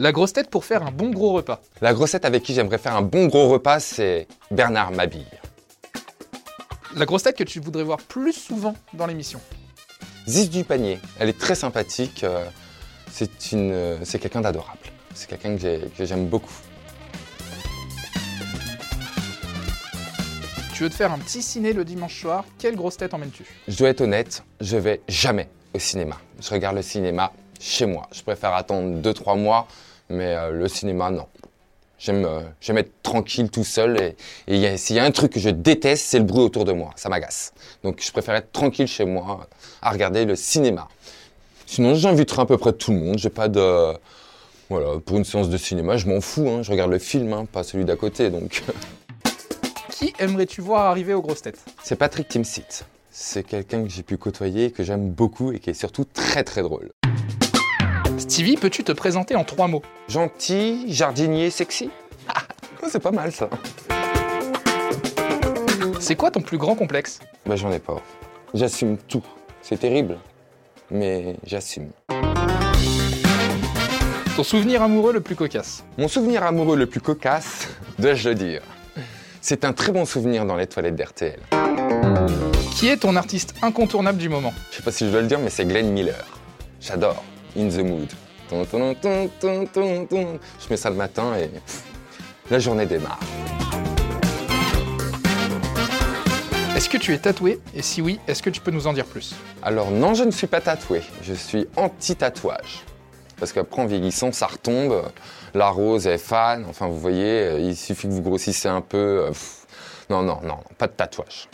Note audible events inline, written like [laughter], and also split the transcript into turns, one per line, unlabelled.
La grosse tête pour faire un bon gros repas.
La grossette avec qui j'aimerais faire un bon gros repas, c'est Bernard Mabille.
La grosse tête que tu voudrais voir plus souvent dans l'émission.
Ziz du panier, elle est très sympathique. euh, C'est une, euh, c'est quelqu'un d'adorable. C'est quelqu'un que j'aime beaucoup.
Tu veux te faire un petit ciné le dimanche soir, quelle grosse tête emmènes-tu?
Je dois être honnête, je vais jamais au cinéma. Je regarde le cinéma chez moi. Je préfère attendre 2-3 mois, mais euh, le cinéma, non. J'aime euh, j'aime être tranquille tout seul et, s'il y a un truc que je déteste, c'est le bruit autour de moi. Ça m'agace. Donc je préfère être tranquille chez moi à regarder le cinéma. Sinon, j'inviterai à peu près tout le monde. J'ai pas de. Voilà, pour une séance de cinéma, je m'en fous. hein. Je regarde le film, hein, pas celui d'à côté. Donc. [laughs]
Qui aimerais-tu voir arriver aux grosses têtes?
C'est Patrick Timsit. C'est quelqu'un que j'ai pu côtoyer, que j'aime beaucoup et qui est surtout très très drôle.
Stevie, peux-tu te présenter en trois mots?
Gentil, jardinier, sexy. Ah, c'est pas mal ça.
C'est quoi ton plus grand complexe?
Bah j'en ai pas. J'assume tout. C'est terrible, mais j'assume.
Ton souvenir amoureux le plus cocasse?
Mon souvenir amoureux le plus cocasse, [laughs] dois-je le dire, c'est un très bon souvenir dans les toilettes d'RTL.
Qui est ton artiste incontournable du moment?
Je sais pas si je dois le dire, mais c'est Glenn Miller. J'adore. In the mood. Je mets ça le matin et la journée démarre.
Est-ce que tu es tatoué? Et si oui, est-ce que tu peux nous en dire plus?
Alors non, je ne suis pas tatoué. Je suis anti-tatouage. Parce qu'après, en vieillissant, ça retombe. La rose est fan. Enfin, vous voyez, euh, il suffit que vous grossissez un peu. euh. Non, non, non, pas de tatouage.